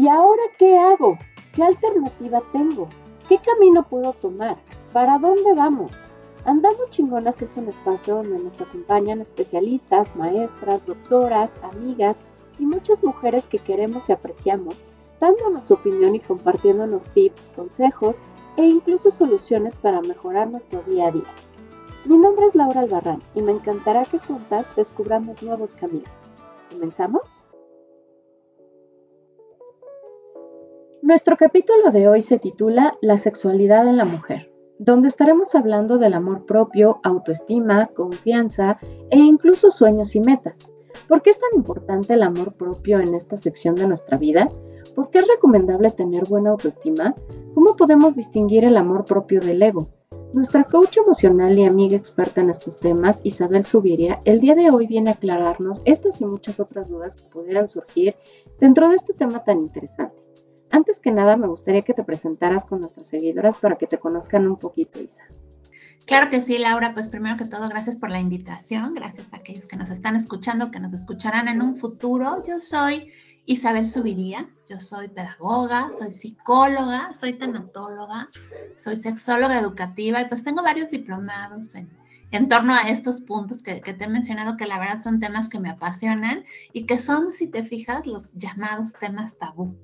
¿Y ahora qué hago? ¿Qué alternativa tengo? ¿Qué camino puedo tomar? ¿Para dónde vamos? Andamos Chingonas es un espacio donde nos acompañan especialistas, maestras, doctoras, amigas y muchas mujeres que queremos y apreciamos, dándonos opinión y compartiéndonos tips, consejos e incluso soluciones para mejorar nuestro día a día. Mi nombre es Laura Albarrán y me encantará que juntas descubramos nuevos caminos. ¿Comenzamos? Nuestro capítulo de hoy se titula La sexualidad en la mujer, donde estaremos hablando del amor propio, autoestima, confianza e incluso sueños y metas. ¿Por qué es tan importante el amor propio en esta sección de nuestra vida? ¿Por qué es recomendable tener buena autoestima? ¿Cómo podemos distinguir el amor propio del ego? Nuestra coach emocional y amiga experta en estos temas, Isabel Subiria, el día de hoy viene a aclararnos estas y muchas otras dudas que pudieran surgir dentro de este tema tan interesante. Antes que nada, me gustaría que te presentaras con nuestras seguidoras para que te conozcan un poquito, Isa. Claro que sí, Laura. Pues primero que todo, gracias por la invitación. Gracias a aquellos que nos están escuchando, que nos escucharán en un futuro. Yo soy Isabel Subiría. Yo soy pedagoga, soy psicóloga, soy tanatóloga, soy sexóloga educativa y pues tengo varios diplomados en, torno a estos puntos que, que, te he mencionado, que la verdad son temas que me apasionan y que son, si te fijas, los llamados temas tabú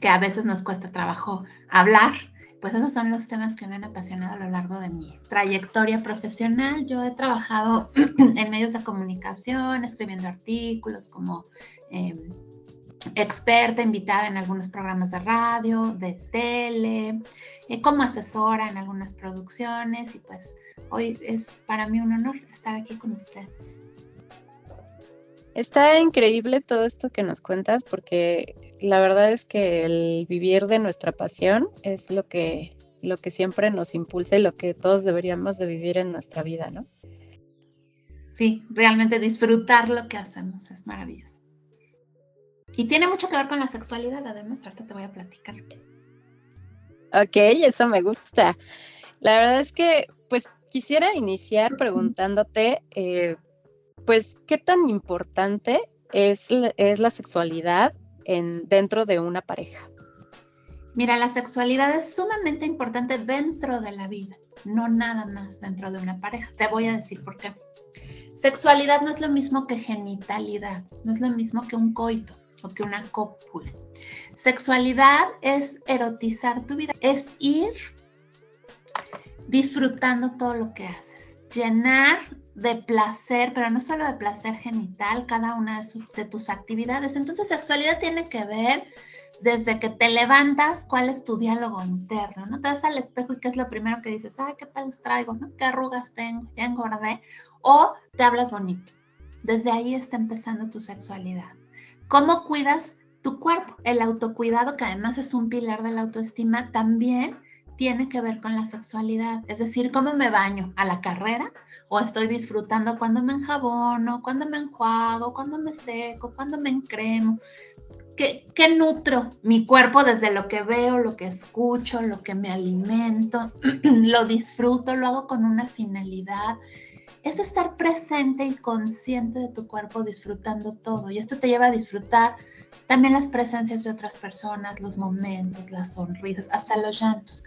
que a veces nos cuesta trabajo hablar, pues esos son los temas que me han apasionado a lo largo de mi trayectoria profesional. Yo he trabajado en medios de comunicación, escribiendo artículos como eh, experta, invitada en algunos programas de radio, de tele, eh, como asesora en algunas producciones y pues hoy es para mí un honor estar aquí con ustedes. Está increíble todo esto que nos cuentas porque la verdad es que el vivir de nuestra pasión es lo que, lo que siempre nos impulsa y lo que todos deberíamos de vivir en nuestra vida, ¿no? Sí, realmente disfrutar lo que hacemos es maravilloso. Y tiene mucho que ver con la sexualidad, además, ahorita te voy a platicar. Ok, eso me gusta. La verdad es que, pues, quisiera iniciar preguntándote, eh, pues, ¿qué tan importante es, es la sexualidad en, dentro de una pareja? Mira, la sexualidad es sumamente importante dentro de la vida, no nada más dentro de una pareja. Te voy a decir por qué. Sexualidad no es lo mismo que genitalidad, no es lo mismo que un coito o que una cópula. Sexualidad es erotizar tu vida, es ir disfrutando todo lo que haces, llenar de placer, pero no solo de placer genital, cada una de, tus actividades. Entonces, sexualidad tiene que ver desde que te levantas, cuál es tu diálogo interno, ¿no? Te vas al espejo y qué es lo primero que dices, ay, qué pelos traigo, ¿no? ¿Qué arrugas tengo? Ya engordé. O te hablas bonito. Desde ahí está empezando tu sexualidad. ¿Cómo cuidas tu cuerpo? El autocuidado, que además es un pilar de la autoestima, también tiene que ver con la sexualidad. Es decir, cómo me baño a la carrera o estoy disfrutando cuando me enjabono, cuando me enjuago, cuando me seco, cuando me encremo. ¿Qué, ¿Qué, nutro mi cuerpo desde lo que veo, lo que escucho, lo que me alimento? lo disfruto, lo hago con una finalidad. Es estar presente y consciente de tu cuerpo disfrutando todo. Y esto te lleva a disfrutar también las presencias de otras personas, los momentos, las sonrisas, hasta los llantos.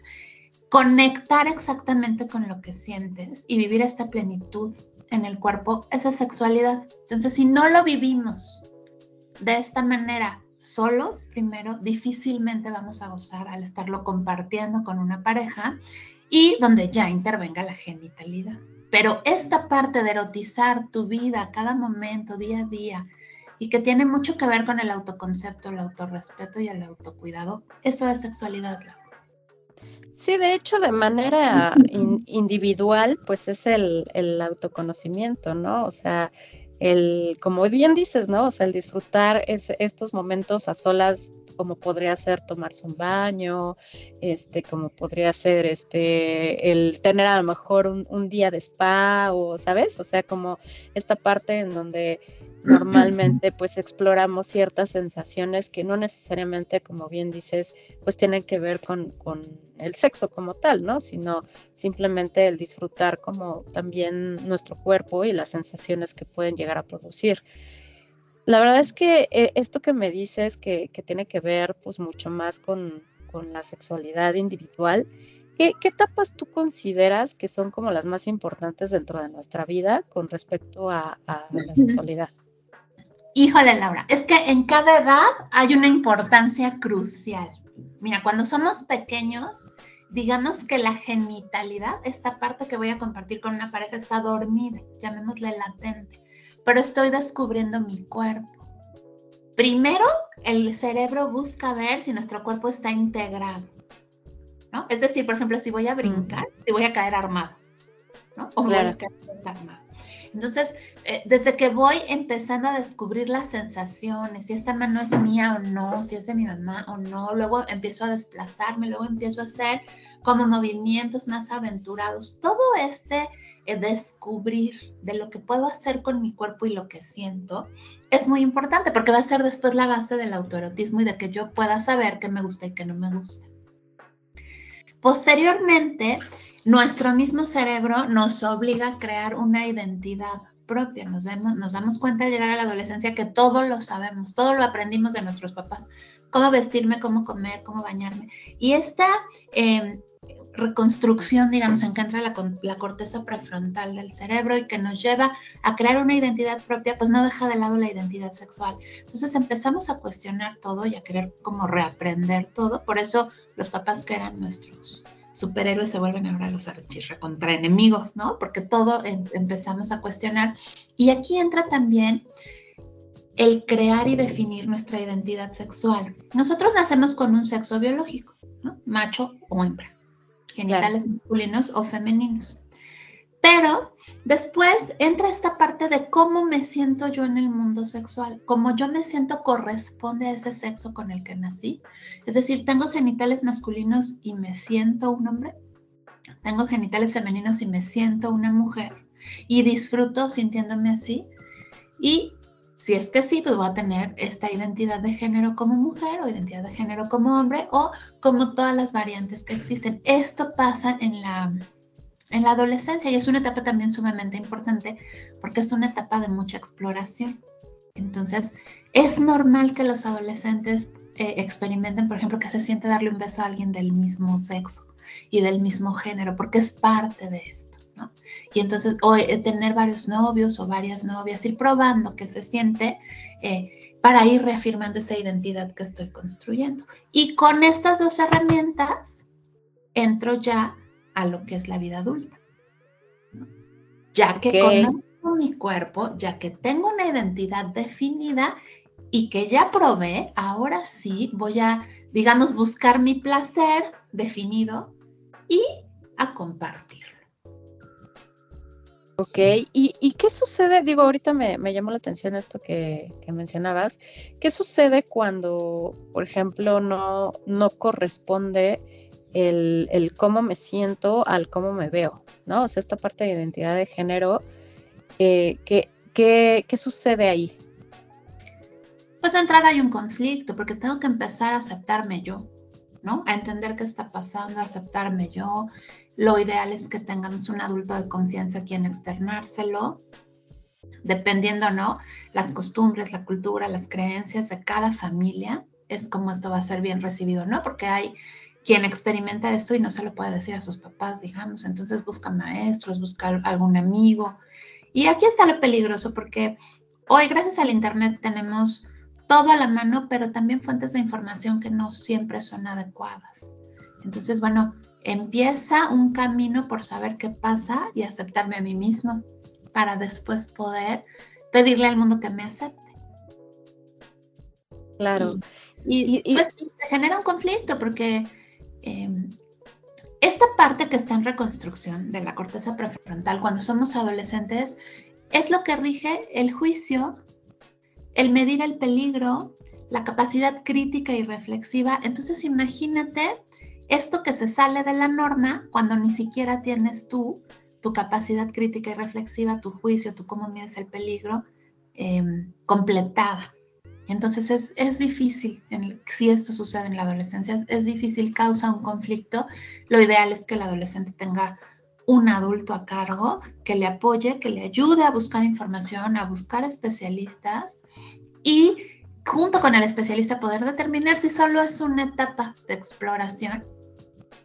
Conectar exactamente con lo que sientes y vivir esta plenitud en el cuerpo, esa sexualidad. Entonces, si no lo vivimos de esta manera, solos, primero, difícilmente vamos a gozar al estarlo compartiendo con una pareja y donde ya intervenga la genitalidad. Pero esta parte de erotizar tu vida cada momento, día a día, y que tiene mucho que ver con el autoconcepto, el autorrespeto y el autocuidado. Eso es sexualidad. Sí, de hecho, de manera individual, pues es el, el, autoconocimiento, ¿no? O sea, el, como bien dices, ¿no? O sea, el disfrutar es, estos momentos a solas, como podría ser tomarse un baño, este, como podría ser este, el tener a lo mejor un, un día de spa, o, ¿sabes? O sea, como esta parte en donde normalmente pues exploramos ciertas sensaciones que no necesariamente, como bien dices, pues tienen que ver con, con, el sexo como tal, ¿no? Sino simplemente el disfrutar como también nuestro cuerpo y las sensaciones que pueden llegar a producir. la verdad es que eh, esto que me dices que, que, tiene que ver pues mucho más con, con la sexualidad individual, ¿qué, ¿qué, etapas tú consideras que son como las más importantes dentro de nuestra vida con respecto a, a la sexualidad? Híjole, Laura, es que en cada edad hay una importancia crucial. Mira, cuando somos pequeños, digamos que la genitalidad, esta parte que voy a compartir con una pareja, está dormida, llamémosle latente, pero estoy descubriendo mi cuerpo. Primero, el cerebro busca ver si nuestro cuerpo está integrado, ¿no? Es decir, por ejemplo, si voy a brincar, si voy a caer armado, ¿no? O voy a caer armado. Entonces, eh, desde que voy empezando a descubrir las sensaciones, si esta mano es mía o no, si es de mi mamá o no, luego empiezo a desplazarme, luego empiezo a hacer como movimientos más aventurados. Todo este eh, descubrir de lo que puedo hacer con mi cuerpo y lo que siento es muy importante porque va a ser después la base del autoerotismo y de que yo pueda saber qué me gusta y qué no me gusta. Posteriormente, nuestro mismo cerebro nos obliga a crear una identidad propia. Nos, nos damos cuenta al llegar a la adolescencia que todo lo sabemos, todo lo aprendimos de nuestros papás. Cómo vestirme, cómo comer, cómo bañarme. Y esta em, reconstrucción, digamos, en que entra la, la, corteza prefrontal del cerebro y que nos lleva a crear una identidad propia, pues no deja de lado la identidad sexual. Entonces empezamos a cuestionar todo y a querer como reaprender todo. Por eso los papás que eran nuestros superhéroes se vuelven ahora los contra enemigos, ¿no? Porque todo em, empezamos a cuestionar. Y aquí entra también el crear y definir nuestra identidad sexual. Nosotros nacemos con un sexo biológico, ¿no? Macho o hembra, genitales masculinos o femeninos. Pero después entra esta parte de cómo me siento yo en el mundo sexual, cómo yo me siento corresponde a ese sexo con el que nací. Es decir, tengo genitales masculinos y me siento un hombre. Tengo genitales femeninos y me siento una mujer. Y disfruto sintiéndome así. Y si es que sí, pues voy a tener esta identidad de género como mujer o identidad de género como hombre o como todas las variantes que existen. Esto pasa en la en la adolescencia y es una etapa también sumamente importante porque es una etapa de mucha exploración. Entonces, es normal que los adolescentes eh, experimenten, por ejemplo, que se siente darle un beso a alguien del mismo sexo y del mismo género, porque es parte de esto, ¿no? Y entonces, o eh, tener varios novios o varias novias, ir probando que se siente eh, para ir reafirmando esa identidad que estoy construyendo. Y con estas dos herramientas, entro ya a lo que es la vida adulta. Ya que conozco mi cuerpo, ya que tengo una identidad definida y que ya probé, ahora sí voy a, digamos, buscar mi placer definido y a compartirlo. Ok, ¿Y, qué sucede? Digo, ahorita me, llamó la atención esto que, que, mencionabas. ¿Qué sucede cuando, por ejemplo, no, no corresponde el, cómo me siento al cómo me veo, ¿no? O sea, esta parte de identidad de género, eh, ¿qué, qué, sucede ahí? Pues de entrada hay un conflicto, porque tengo que empezar a aceptarme yo, ¿no? A entender qué está pasando, a aceptarme yo. Lo ideal es que tengamos un adulto de confianza a quien externárselo, dependiendo, ¿no? Las costumbres, la cultura, las creencias de cada familia, es como esto va a ser bien recibido, ¿no? Porque hay quien experimenta esto y no se lo puede decir a sus papás, digamos, entonces busca maestros, busca algún amigo. Y aquí está lo peligroso porque hoy gracias al Internet tenemos todo a la mano, pero también fuentes de información que no siempre son adecuadas. Entonces, bueno, empieza un camino por saber qué pasa y aceptarme a mí mismo para después poder pedirle al mundo que me acepte. Claro. Y, pues se genera un conflicto porque Em, esta parte que está en reconstrucción de la corteza prefrontal cuando somos adolescentes es lo que rige el juicio, el medir el peligro, la capacidad crítica y reflexiva. Entonces imagínate esto que se sale de la norma cuando ni siquiera tienes tú tu capacidad crítica y reflexiva, tu juicio, tu cómo mides el peligro em, completada. Entonces es, es difícil, si esto sucede en la adolescencia, es difícil, causa un conflicto. Lo ideal es que el adolescente tenga un adulto a cargo que le apoye, que le ayude a buscar información, a buscar especialistas y junto con el especialista poder determinar si solo es una etapa de exploración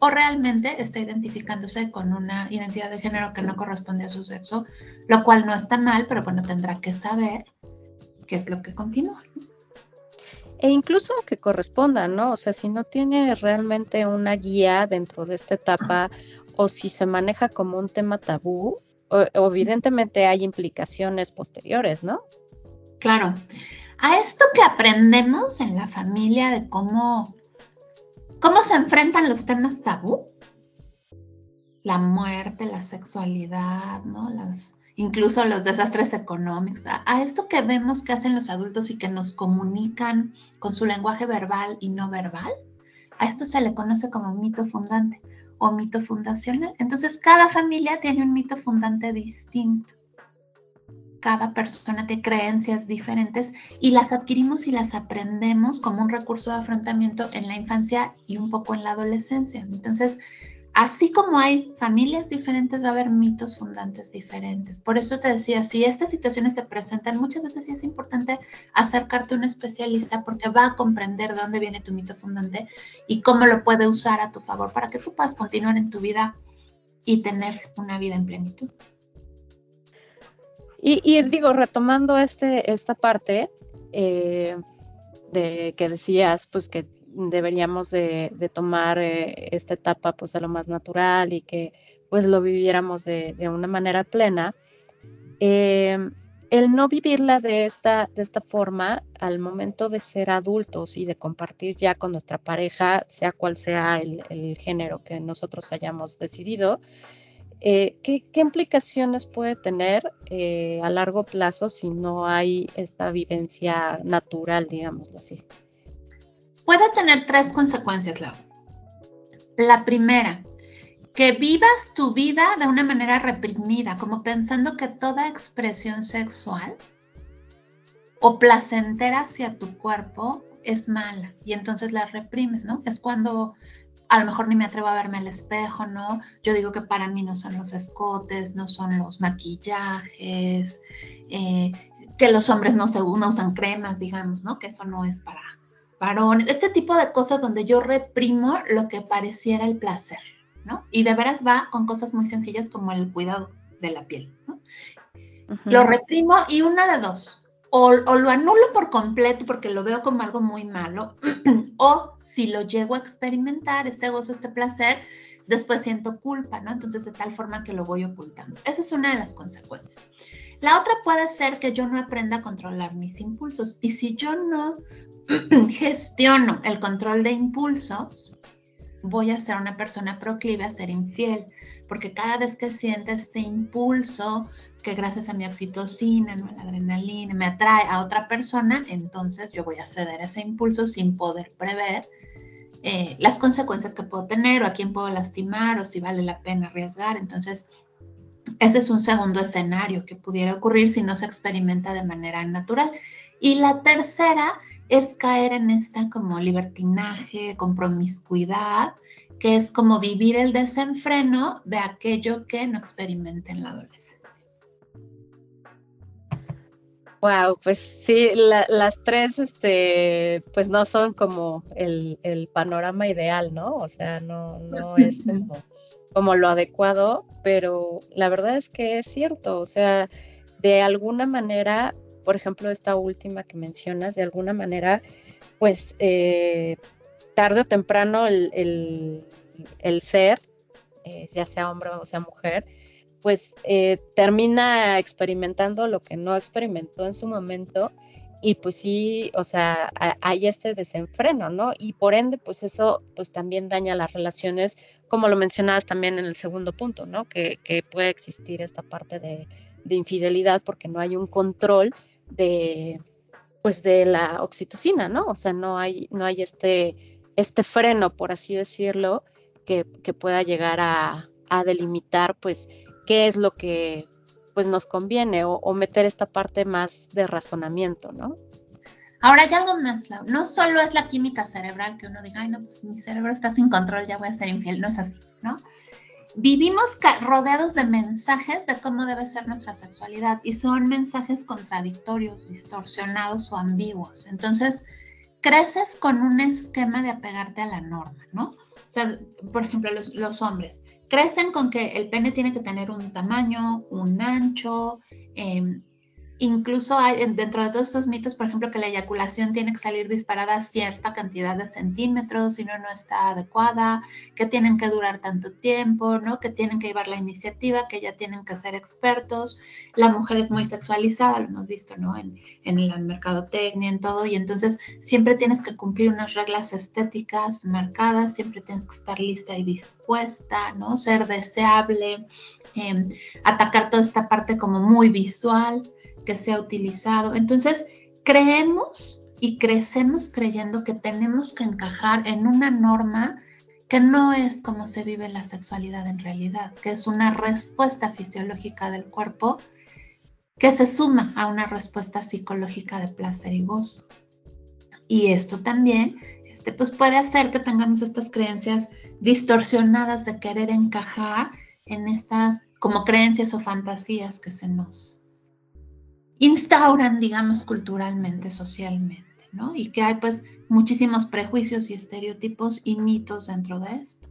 o realmente está identificándose con una identidad de género que no corresponde a su sexo, lo cual no está mal, pero bueno, tendrá que saber qué es lo que continúa. E incluso que corresponda, ¿no? O sea, si no tiene realmente una guía dentro de esta etapa o si se maneja como un tema tabú, evidentemente hay implicaciones posteriores, ¿no? Claro. A esto que aprendemos en la familia de cómo ¿Cómo se enfrentan los temas tabú? La muerte, la sexualidad, ¿no? Las, incluso los desastres económicos, a, esto que vemos que hacen los adultos y que nos comunican con su lenguaje verbal y no verbal, a esto se le conoce como mito fundante o mito fundacional. Entonces, cada familia tiene un mito fundante distinto cada persona tiene creencias diferentes y las adquirimos y las aprendemos como un recurso de afrontamiento en la infancia y un poco en la adolescencia. Entonces, así como hay familias diferentes, va a haber mitos fundantes diferentes. Por eso te decía, si estas situaciones se presentan, muchas veces sí es importante acercarte a un especialista porque va a comprender de dónde viene tu mito fundante y cómo lo puede usar a tu favor para que tú puedas continuar en tu vida y tener una vida en plenitud. Y, digo, retomando este, esta parte eh, de que decías, pues que deberíamos de, tomar eh, esta etapa pues de lo más natural y que pues lo viviéramos de, una manera plena. Eh, el no vivirla de esta, de esta forma al momento de ser adultos y de compartir ya con nuestra pareja, sea cual sea el género que nosotros hayamos decidido, eh, ¿qué, implicaciones puede tener eh, a largo plazo si no hay esta vivencia natural, digámoslo así? Puede tener tres consecuencias, Lau. La primera, que vivas tu vida de una manera reprimida, como pensando que toda expresión sexual o placentera hacia tu cuerpo es mala y entonces la reprimes, ¿no? Es cuando a lo mejor ni me atrevo a verme al espejo, ¿no? Yo digo que para mí no son los escotes, no son los maquillajes, eh, que los hombres no, se, no usan cremas, digamos, ¿no? Que eso no es para varones. Este tipo de cosas donde yo reprimo lo que pareciera el placer, ¿no? Y de veras va con cosas muy sencillas como el cuidado de la piel, ¿no? Lo reprimo y una de dos, o, lo anulo por completo porque lo veo como algo muy malo, o si lo llego a experimentar, este gozo, este placer, después siento culpa, ¿no? Entonces de tal forma que lo voy ocultando. Esa es una de las consecuencias. La otra puede ser que yo no aprenda a controlar mis impulsos. Y si yo no gestiono el control de impulsos, voy a ser una persona proclive a ser infiel, porque cada vez que siente este impulso, que gracias a mi oxitocina, ¿no? la adrenalina, me atrae a otra persona, entonces yo voy a ceder a ese impulso sin poder prever eh, las consecuencias que puedo tener o a quién puedo lastimar o si vale la pena arriesgar. Entonces, ese es un segundo escenario que pudiera ocurrir si no se experimenta de manera natural. Y la tercera es caer en esta como libertinaje, con promiscuidad, que es como vivir el desenfreno de aquello que no experimenta en la adolescencia. Wow, pues sí, las tres, este, pues no son como el, panorama ideal, ¿no? O sea, no, no es como, como lo adecuado, pero la verdad es que es cierto, o sea, de alguna manera, por ejemplo, esta última que mencionas, de alguna manera, pues eh, tarde o temprano el, ser, eh, ya sea hombre o sea mujer, pues eh, termina experimentando lo que no experimentó en su momento y pues sí, o sea, hay este desenfreno, ¿no? Y por ende, pues eso pues también daña las relaciones, como lo mencionabas también en el segundo punto, ¿no? Que, puede existir esta parte de, infidelidad porque no hay un control de, pues de la oxitocina, ¿no? O sea, no hay, no hay este, este freno, por así decirlo, que, pueda llegar a, a delimitar, pues, qué es lo que pues nos conviene o, meter esta parte más de razonamiento, ¿no? Ahora hay algo más, No solo es la química cerebral que uno diga, ay, no, pues mi cerebro está sin control, ya voy a ser infiel. No es así, ¿no? Vivimos rodeados de mensajes de cómo debe ser nuestra sexualidad y son mensajes contradictorios, distorsionados o ambiguos. Entonces, creces con un esquema de apegarte a la norma, ¿no? O sea, por ejemplo, los, hombres crecen con que el pene tiene que tener un tamaño, un ancho, eh, Incluso hay dentro de todos estos mitos, por ejemplo, que la eyaculación tiene que salir disparada cierta cantidad de centímetros, si no, no está adecuada, que tienen que durar tanto tiempo, ¿no? Que tienen que llevar la iniciativa, que ya tienen que ser expertos. La mujer es muy sexualizada, lo hemos visto, ¿no? En, en la mercadotecnia, en todo, y entonces siempre tienes que cumplir unas reglas estéticas marcadas, siempre tienes que estar lista y dispuesta, ¿no? Ser deseable, em, atacar toda esta parte como muy visual que se ha utilizado. Entonces, creemos y crecemos creyendo que tenemos que encajar en una norma que no es como se vive la sexualidad en realidad, que es una respuesta fisiológica del cuerpo que se suma a una respuesta psicológica de placer y gozo. Y esto también este, pues puede hacer que tengamos estas creencias distorsionadas de querer encajar en estas como creencias o fantasías que se nos instauran, digamos, culturalmente, socialmente, ¿no? Y que hay pues muchísimos prejuicios y estereotipos y mitos dentro de esto.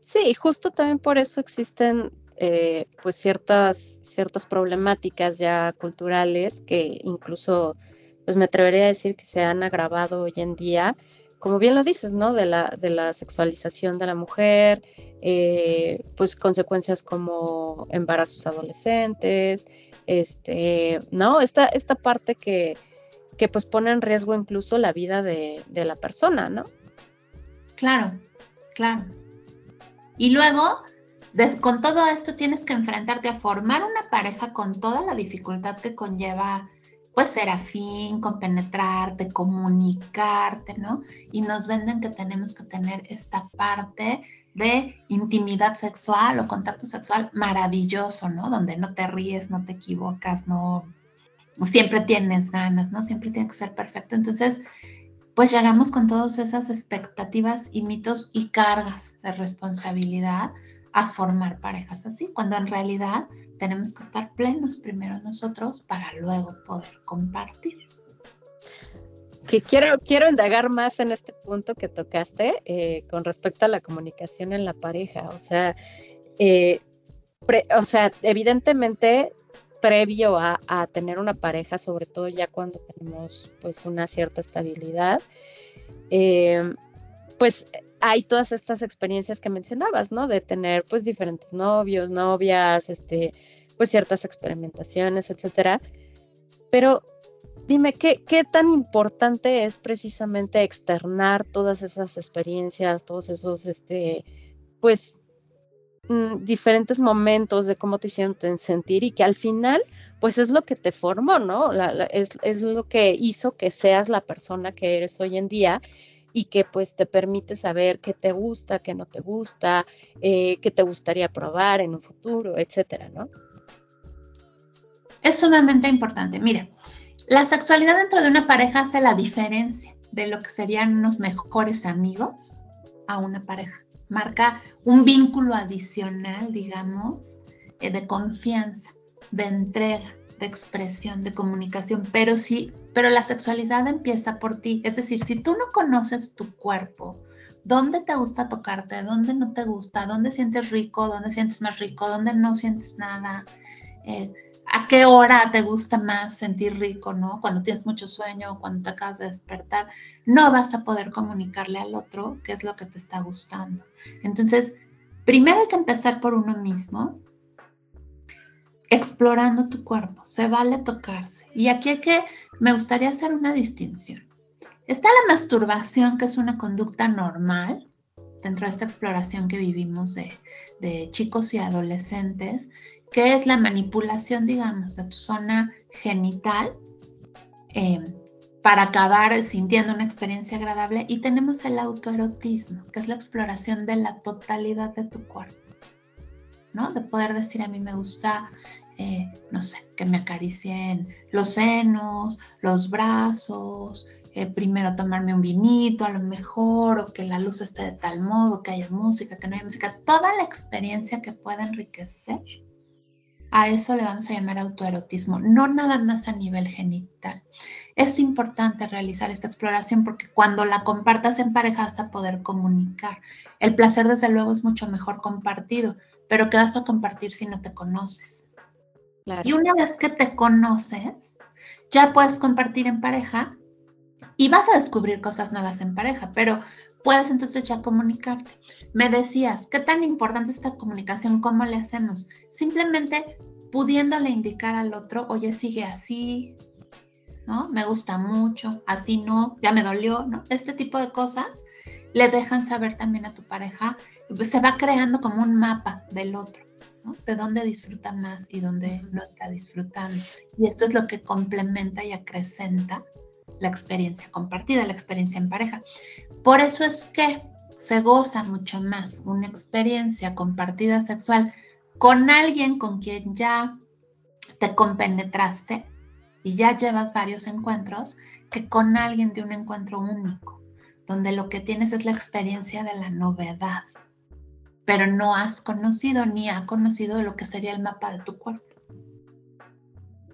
Sí, justo también por eso existen eh, pues ciertas, ciertas problemáticas ya culturales que incluso pues me atrevería a decir que se han agravado hoy en día, como bien lo dices, ¿no? De la, de la sexualización de la mujer, eh, pues consecuencias como embarazos adolescentes, este, ¿no? Esta, esta parte que, que pues pone en riesgo incluso la vida de, la persona, ¿no? Claro, claro. Y luego, con todo esto tienes que enfrentarte a formar una pareja con toda la dificultad que conlleva pues ser afín, compenetrarte, comunicarte, ¿no? Y nos venden que tenemos que tener esta parte de intimidad sexual o contacto sexual maravilloso, ¿no? Donde no te ríes, no te equivocas, no siempre tienes ganas, ¿no? Siempre tiene que ser perfecto. Entonces, pues llegamos con todas esas expectativas y mitos y cargas de responsabilidad a formar parejas así, cuando en realidad tenemos que estar plenos primero nosotros para luego poder compartir que quiero, quiero indagar más en este punto que tocaste eh, con respecto a la comunicación en la pareja. O sea, eh, o sea, evidentemente previo a, tener una pareja, sobre todo ya cuando tenemos pues una cierta estabilidad, eh, pues hay todas estas experiencias que mencionabas, ¿no? De tener pues diferentes novios, novias, este, pues ciertas experimentaciones, etcétera. Pero dime, ¿qué, ¿qué tan importante es precisamente externar todas esas experiencias, todos esos, este, pues, mm, diferentes momentos de cómo te sienten sentir y que al final, pues es lo que te formó, ¿no? es, es lo que hizo que seas la persona que eres hoy en día y que pues te permite saber qué te gusta, qué no te gusta, eh, qué te gustaría probar en un futuro, etcétera, ¿no? Es sumamente importante. Mira, la sexualidad dentro de una pareja hace la diferencia de lo que serían unos mejores amigos a una pareja. Marca un vínculo adicional, digamos, eh, de confianza, de entrega, de expresión, de comunicación, pero sí, pero la sexualidad empieza por ti. Es decir, si tú no conoces tu cuerpo, dónde te gusta tocarte, dónde no te gusta, dónde sientes rico, dónde sientes más rico, dónde no sientes nada, eh, a qué hora te gusta más sentir rico, ¿no? Cuando tienes mucho sueño, cuando te acabas de despertar, no vas a poder comunicarle al otro qué es lo que te está gustando. Entonces, primero hay que empezar por uno mismo, explorando tu cuerpo. Se vale tocarse. Y aquí hay que, me gustaría hacer una distinción. Está la masturbación, que es una conducta normal dentro de esta exploración que vivimos de, de chicos y adolescentes, que es la manipulación, digamos, de tu zona genital em, para acabar sintiendo una experiencia agradable. Y tenemos el autoerotismo, que es la exploración de la totalidad de tu cuerpo, ¿no? De poder decir a mí me gusta, eh, no sé, que me acaricien los senos, los brazos, eh, primero tomarme un vinito a lo mejor, o que la luz esté de tal modo, que haya música, que no haya música, toda la experiencia que pueda enriquecer, a eso le vamos a llamar autoerotismo, no nada más a nivel genital. Es importante realizar esta exploración porque cuando la compartas en pareja vas a poder comunicar. El placer desde luego es mucho mejor compartido, pero ¿qué vas a compartir si no te conoces? Y una vez que te conoces, ya puedes compartir en pareja y vas a descubrir cosas nuevas en pareja, pero puedes entonces ya comunicarte. Me decías, ¿qué tan importante es esta comunicación? ¿Cómo le hacemos? Simplemente pudiéndole indicar al otro, oye, sigue así, ¿no? Me gusta mucho, así no, ya me dolió, ¿no? Este tipo de cosas le dejan saber también a tu pareja, pues se va creando como un mapa del otro. ¿no? De dónde disfruta más y dónde no está disfrutando. Y esto es lo que complementa y acrecenta la experiencia compartida, la experiencia en pareja. Por eso es que se goza mucho más una experiencia compartida sexual con alguien con quien ya te compenetraste y ya llevas varios encuentros que con alguien de un encuentro único, donde lo que tienes es la experiencia de la novedad, pero no has conocido ni ha conocido lo que sería el mapa de tu cuerpo.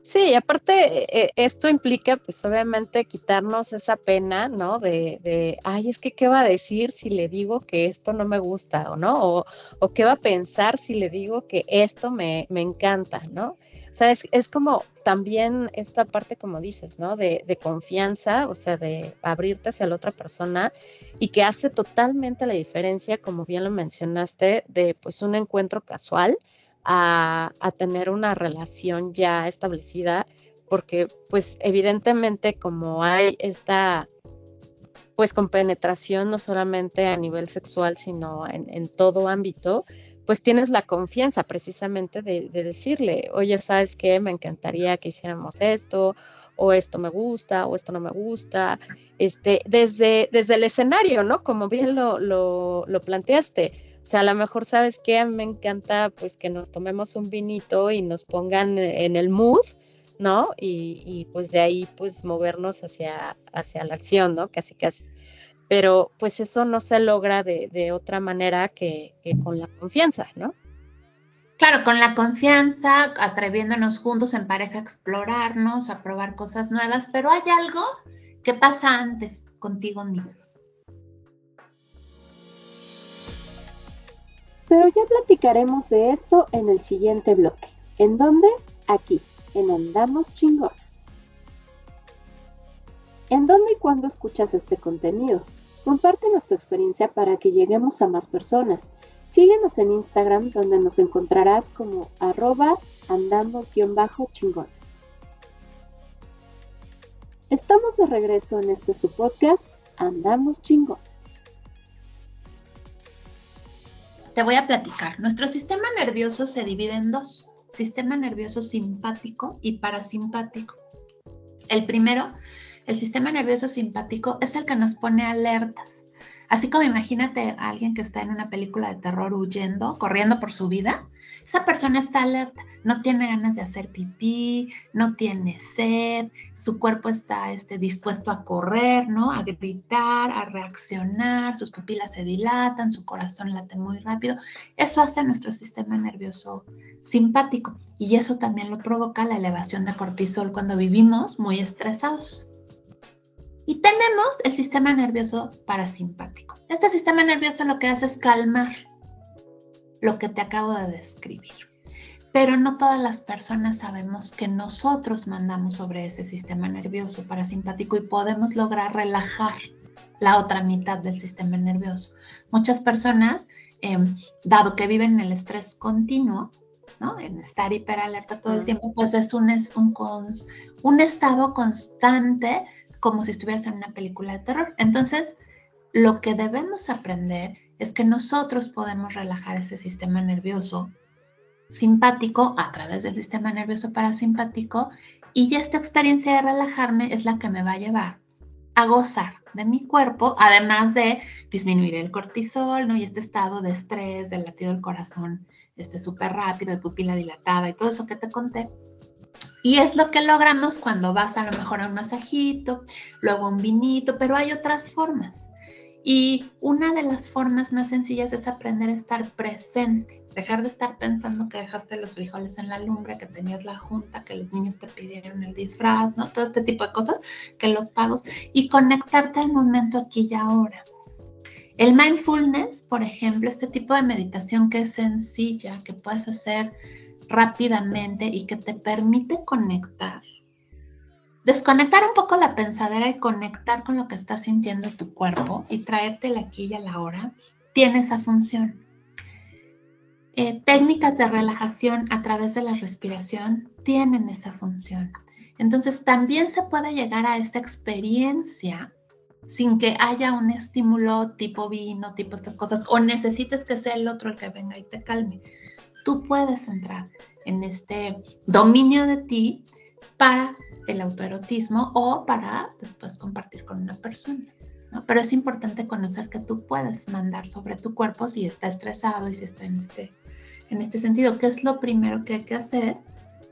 Sí, aparte eh, esto implica pues obviamente quitarnos esa pena, ¿no? De, de, ay, es que qué va a decir si le digo que esto no me gusta o no, o, o qué va a pensar si le digo que esto me, me encanta, ¿no? O sea, es, es, como también esta parte, como dices, ¿no? De, de, confianza, o sea, de abrirte hacia la otra persona y que hace totalmente la diferencia, como bien lo mencionaste, de pues un encuentro casual a, tener una relación ya establecida, porque pues evidentemente como hay esta pues con penetración no solamente a nivel sexual, sino en, todo ámbito, pues tienes la confianza precisamente de, decirle, oye, ¿sabes qué? Me encantaría que hiciéramos esto, o esto me gusta, o esto no me gusta, este, desde, desde el escenario, ¿no? Como bien lo, lo, lo planteaste, o sea, a lo mejor, ¿sabes qué? A mí me encanta pues que nos tomemos un vinito y nos pongan en el mood, ¿no? Y, pues de ahí pues movernos hacia, hacia la acción, ¿no? Casi, casi. Pero pues eso no se logra de, otra manera que, que con la confianza, ¿no? Claro, con la confianza, atreviéndonos juntos en pareja a explorarnos, a probar cosas nuevas, pero hay algo que pasa antes contigo mismo. Pero ya platicaremos de esto en el siguiente bloque. ¿En dónde? Aquí, en Andamos Chingonas. ¿En dónde y cuándo escuchas este contenido? Compártenos tu experiencia para que lleguemos a más personas. Síguenos en Instagram donde nos encontrarás como arroba andamos-chingonas. Estamos de regreso en este su podcast, Andamos Chingonas. Te voy a platicar. Nuestro sistema nervioso se divide en dos, sistema nervioso simpático y parasimpático. El primero, el sistema nervioso simpático, es el que nos pone alertas. Así como imagínate a alguien que está en una película de terror huyendo, corriendo por su vida, esa persona está alerta, no tiene ganas de hacer pipí, no tiene sed, su cuerpo está este, dispuesto a correr, ¿no? A gritar, a reaccionar, sus pupilas se dilatan, su corazón late muy rápido. Eso hace nuestro sistema nervioso simpático y eso también lo provoca la elevación de cortisol cuando vivimos muy estresados. Y tenemos el sistema nervioso parasimpático. Este sistema nervioso lo que hace es calmar lo que te acabo de describir. Pero no todas las personas sabemos que nosotros mandamos sobre ese sistema nervioso parasimpático y podemos lograr relajar la otra mitad del sistema nervioso. Muchas personas, em, dado que viven en el estrés continuo, ¿no? en estar hiperalerta todo el tiempo, pues es un, un, un estado constante como si estuvieras en una película de terror. Entonces, lo que debemos aprender es que nosotros podemos relajar ese sistema nervioso simpático a través del sistema nervioso parasimpático y esta experiencia de relajarme es la que me va a llevar a gozar de mi cuerpo, además de disminuir el cortisol, ¿no? Y este estado de estrés, del latido del corazón, este súper rápido, de pupila dilatada y todo eso que te conté. Y es lo que logramos cuando vas a lo mejor a un masajito, luego un vinito, pero hay otras formas. Y una de las formas más sencillas es aprender a estar presente, dejar de estar pensando que dejaste los frijoles en la lumbre, que tenías la junta, que los niños te pidieron el disfraz, ¿no? Todo este tipo de cosas, que los pagos, y conectarte al momento aquí y ahora. El mindfulness, por ejemplo, este tipo de meditación que es sencilla, que puedes hacer rápidamente y que te permite conectar desconectar un poco la pensadera y conectar con lo que está sintiendo tu cuerpo y traerte la aquí y a la hora, tiene esa función. Eh, técnicas de relajación a través de la respiración tienen esa función. Entonces también se puede llegar a esta experiencia sin que haya un estímulo tipo vino, tipo estas cosas, o necesites que sea el otro el que venga y te calme. Tú puedes entrar en este dominio de ti para el autoerotismo o para después compartir con una persona. Pero es importante conocer que tú puedes mandar sobre tu cuerpo si está estresado y si está en este, en este sentido, que es lo primero que hay que hacer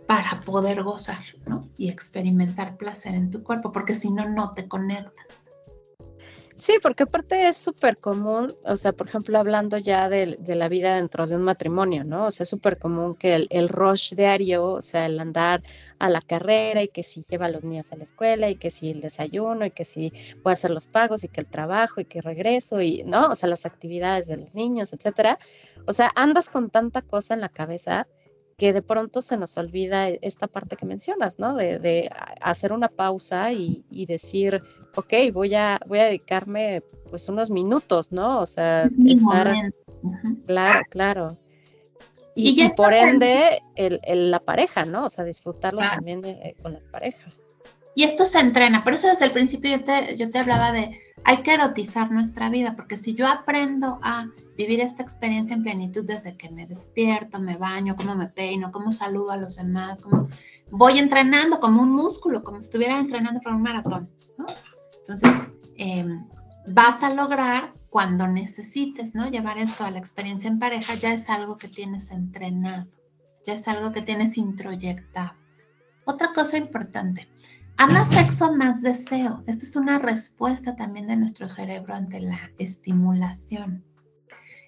para poder gozar ¿no? y experimentar placer en tu cuerpo, porque si no, no te conectas. Sí, porque aparte es súper común, o sea, por ejemplo, hablando ya de, la vida dentro de un matrimonio, ¿no? O sea, es súper común que el, el, rush diario, o sea, el andar a la carrera y que si lleva a los niños a la escuela y que si el desayuno y que si puede hacer los pagos y que el trabajo y que regreso y, ¿no? O sea, las actividades de los niños, etcétera. O sea, andas con tanta cosa en la cabeza que de pronto se nos olvida esta parte que mencionas, ¿no? De, hacer una pausa y, decir, ok, voy a, voy a dedicarme pues unos minutos, ¿no? O sea, estar... Claro, claro. Y, por ende, el, la pareja, ¿no? O sea, disfrutarlo también eh, con la pareja. Y esto se entrena, por eso desde el principio yo te, yo te hablaba de, hay que erotizar nuestra vida, porque si yo aprendo a vivir esta experiencia en plenitud desde que me despierto, me baño, cómo me peino, cómo saludo a los demás, cómo voy entrenando como un músculo, como si estuviera entrenando para un maratón, ¿no? Entonces, em, vas a lograr cuando necesites, ¿no? Llevar esto a la experiencia en pareja, ya es algo que tienes entrenado, ya es algo que tienes introyectado. Otra cosa importante, a más sexo, más deseo. Esta es una respuesta también de nuestro cerebro ante la estimulación.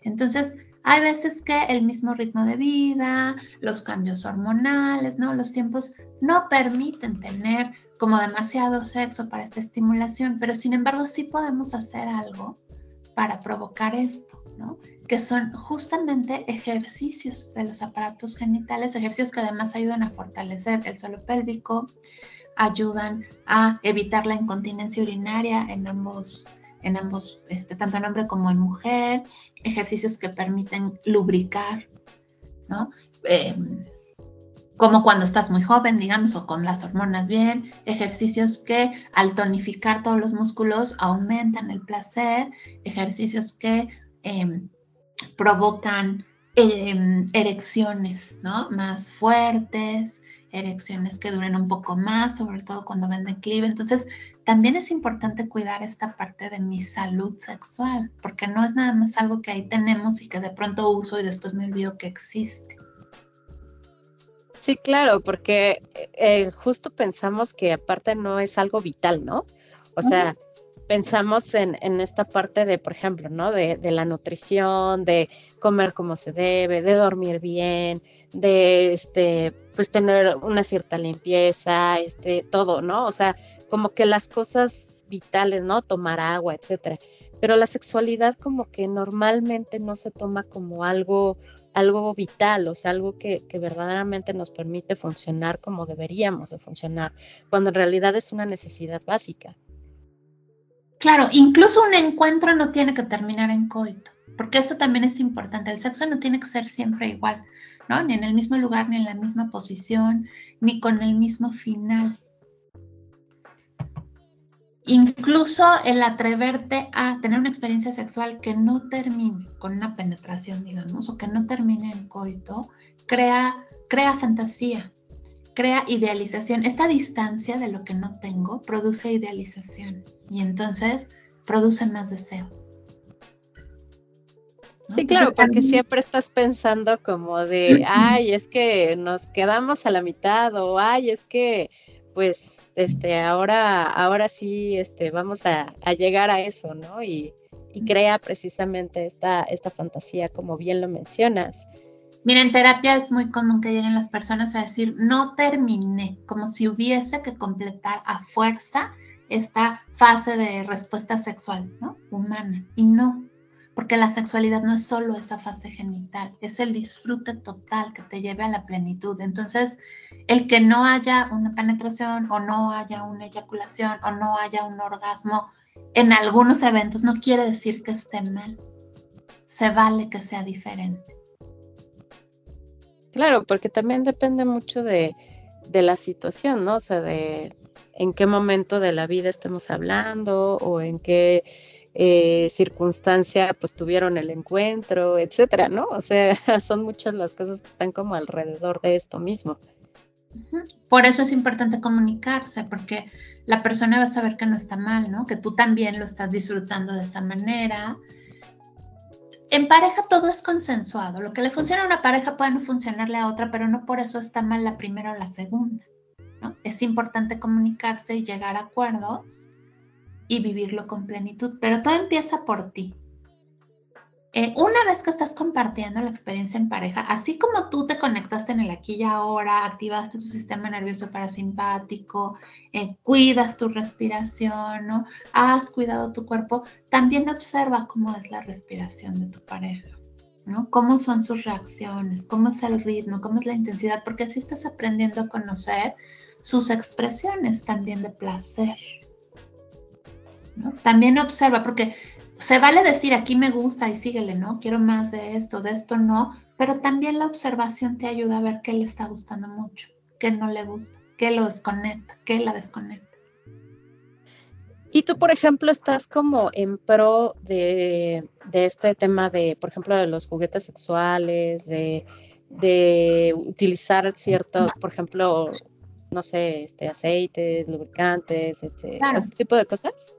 Entonces, hay veces que el mismo ritmo de vida, los cambios hormonales, ¿no? Los tiempos no permiten tener como demasiado sexo para esta estimulación, pero sin embargo sí podemos hacer algo para provocar esto, ¿no? Que son justamente ejercicios de los aparatos genitales, ejercicios que además ayudan a fortalecer el suelo pélvico, ayudan a evitar la incontinencia urinaria en ambos, en ambos, este, tanto en hombre como en mujer, ejercicios que permiten lubricar, ¿no? Em, como cuando estás muy joven, digamos, o con las hormonas bien, ejercicios que al tonificar todos los músculos aumentan el placer, ejercicios que em, provocan em, erecciones, ¿no? Más fuertes, erecciones que duren un poco más, sobre todo cuando ven declive. Entonces, también es importante cuidar esta parte de mi salud sexual, porque no es nada más algo que ahí tenemos y que de pronto uso y después me olvido que existe. Sí, claro, porque eh, justo pensamos que aparte no es algo vital, ¿no? O sea, pensamos en, en, esta parte de, por ejemplo, ¿no? De, de, la nutrición, de comer como se debe, de dormir bien, de este, pues tener una cierta limpieza, este, todo, ¿no? O sea, como que las cosas vitales, ¿no? Tomar agua, etcétera. Pero la sexualidad como que normalmente no se toma como algo, algo vital, o sea, algo que, que verdaderamente nos permite funcionar como deberíamos de funcionar, cuando en realidad es una necesidad básica. Claro, incluso un encuentro no tiene que terminar en coito, porque esto también es importante. El sexo no tiene que ser siempre igual, ¿no? Ni en el mismo lugar, ni en la misma posición, ni con el mismo final. Incluso el atreverte a tener una experiencia sexual que no termine con una penetración, digamos, o que no termine en coito, crea, crea fantasía, crea idealización. Esta distancia de lo que no tengo produce idealización y entonces produce más deseo. Sí, claro, porque siempre estás pensando como de, ay, es que nos quedamos a la mitad o ay, es que pues este ahora ahora sí este vamos a, llegar a eso, ¿no? Y, y, crea precisamente esta esta fantasía como bien lo mencionas. Mira, en terapia es muy común que lleguen las personas a decir, no terminé, como si hubiese que completar a fuerza esta fase de respuesta sexual, ¿no? Humana. Y no, porque la sexualidad no es solo esa fase genital, es el disfrute total que te lleve a la plenitud. Entonces, el que no haya una penetración o no haya una eyaculación o no haya un orgasmo en algunos eventos no quiere decir que esté mal. Se vale que sea diferente. Claro, porque también depende mucho de, de la situación, ¿no? O sea, de en qué momento de la vida estemos hablando o en qué eh, circunstancia pues tuvieron el encuentro, etcétera, ¿no? O sea, son muchas las cosas que están como alrededor de esto mismo. Por eso es importante comunicarse, porque la persona va a saber que no está mal, ¿no? Que tú también lo estás disfrutando de esa manera. En pareja todo es consensuado. Lo que le funciona a una pareja puede no funcionarle a otra, pero no por eso está mal la primera o la segunda. ¿no? Es importante comunicarse y llegar a acuerdos y vivirlo con plenitud, pero todo empieza por ti. Eh, una vez que estás compartiendo la experiencia en pareja, así como tú te conectaste en el aquí y ahora, activaste tu sistema nervioso parasimpático, eh, cuidas tu respiración, ¿no? has cuidado tu cuerpo, también observa cómo es la respiración de tu pareja. ¿no? Cómo son sus reacciones, cómo es el ritmo, cómo es la intensidad, porque así estás aprendiendo a conocer sus expresiones también de placer, también observa, porque se vale decir aquí me gusta y síguele, ¿no? Quiero más de esto, de esto no, pero también la observación te ayuda a ver qué le está gustando mucho, qué no le gusta, qué lo desconecta, qué la desconecta. Y tú, por ejemplo, estás como en pro de, este tema de, por ejemplo, de los juguetes sexuales, de, utilizar ciertos, por ejemplo, no sé, este, aceites, lubricantes, etcétera, ese tipo de cosas.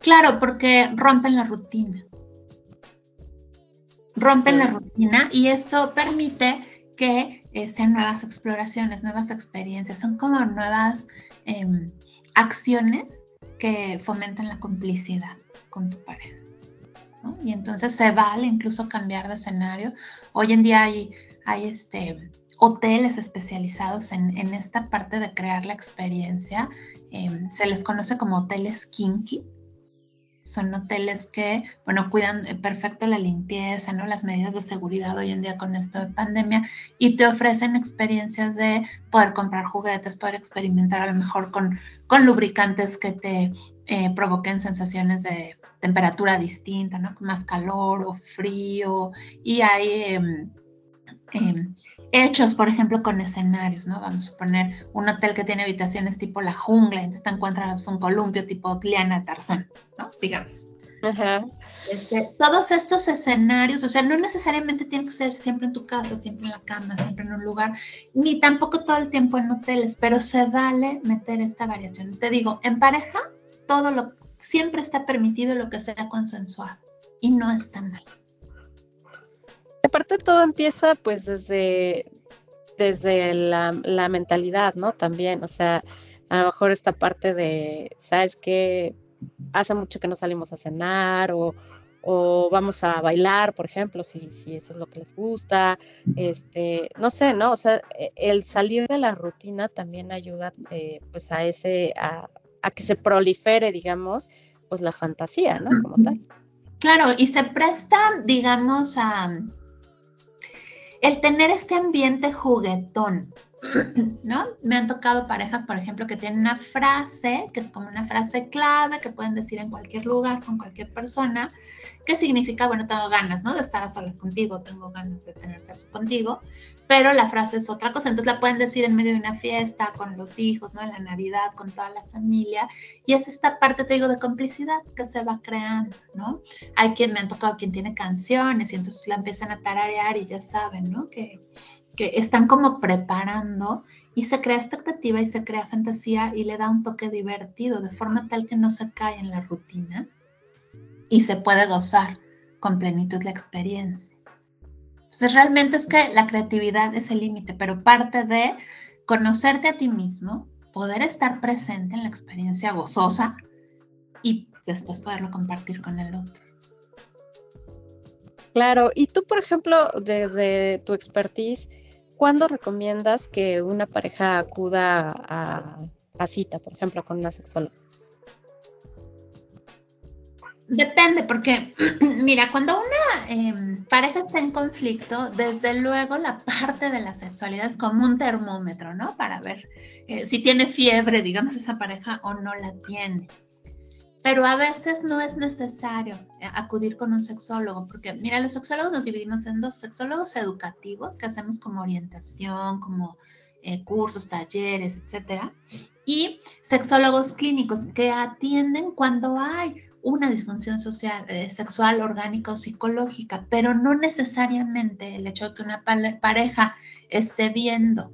Claro, porque rompen la rutina. Rompen la rutina y esto permite que eh, sean nuevas exploraciones, nuevas experiencias, son como nuevas em, acciones que fomentan la complicidad con tu pareja. Y entonces se vale incluso cambiar de escenario. Hoy en día hay, hay este, hoteles especializados en, esta parte de crear la experiencia. Em, se les conoce como hoteles kinky son hoteles que, bueno, cuidan eh, perfecto la limpieza, ¿no? Las medidas de seguridad hoy en día con esto de pandemia y te ofrecen experiencias de poder comprar juguetes, poder experimentar a lo mejor con, con lubricantes que te eh, provoquen sensaciones de temperatura distinta, ¿no? Más calor o frío y hay... Em, em, hechos, por ejemplo, con escenarios, ¿no? Vamos a poner un hotel que tiene habitaciones tipo la jungla, entonces te encuentras un columpio tipo Liana Tarzán, ¿no? Digamos. Este, todos estos escenarios, o sea, no necesariamente tiene que ser siempre en tu casa, siempre en la cama, siempre en un lugar, ni tampoco todo el tiempo en hoteles, pero se vale meter esta variación. Te digo, en pareja, todo lo, siempre está permitido lo que sea consensuado y no está mal. Aparte todo empieza pues desde, desde la, mentalidad, ¿no? También, o sea, a lo mejor esta parte de, ¿sabes qué? Hace mucho que no salimos a cenar o, vamos a bailar, por ejemplo, si, si eso es lo que les gusta, este, no sé, ¿no? O sea, el salir de la rutina también ayuda eh, pues a ese, a, a, que se prolifere, digamos, pues la fantasía, ¿no? Como tal. Claro, y se presta, digamos, a, el tener este ambiente juguetón, ¿no? Me han tocado parejas, por ejemplo, que tienen una frase, que es como una frase clave, que pueden decir en cualquier lugar, con cualquier persona, que significa, bueno, tengo ganas, ¿no? De estar a solas contigo, tengo ganas de tener sexo contigo, pero la frase es otra cosa, entonces la pueden decir en medio de una fiesta, con los hijos, ¿no? En la Navidad, con toda la familia, y es esta parte, te digo, de complicidad que se va creando, ¿no? Hay quien me han tocado quien tiene canciones y entonces la empiezan a tararear y ya saben, ¿no? Que que están como preparando y se crea expectativa y se crea fantasía y le da un toque divertido de forma tal que no se cae en la rutina y se puede gozar con plenitud la experiencia. Entonces, realmente es que la creatividad es el límite, pero parte de conocerte a ti mismo, poder estar presente en la experiencia gozosa y después poderlo compartir con el otro. Claro, y tú, por ejemplo, desde tu expertise, ¿cuándo recomiendas que una pareja acuda a, cita, por ejemplo, con una sexóloga? Depende, porque mira, cuando una em, pareja está en conflicto, desde luego la parte de la sexualidad es como un termómetro, ¿no? Para ver eh, si tiene fiebre, digamos, esa pareja o no la tiene. Pero a veces no es necesario eh, acudir con un sexólogo, porque mira, los sexólogos nos dividimos en dos, sexólogos educativos que hacemos como orientación, como eh, cursos, talleres, etcétera, y sexólogos clínicos que atienden cuando hay una disfunción social, eh, sexual, orgánica o psicológica, pero no necesariamente el hecho de que una pareja esté viendo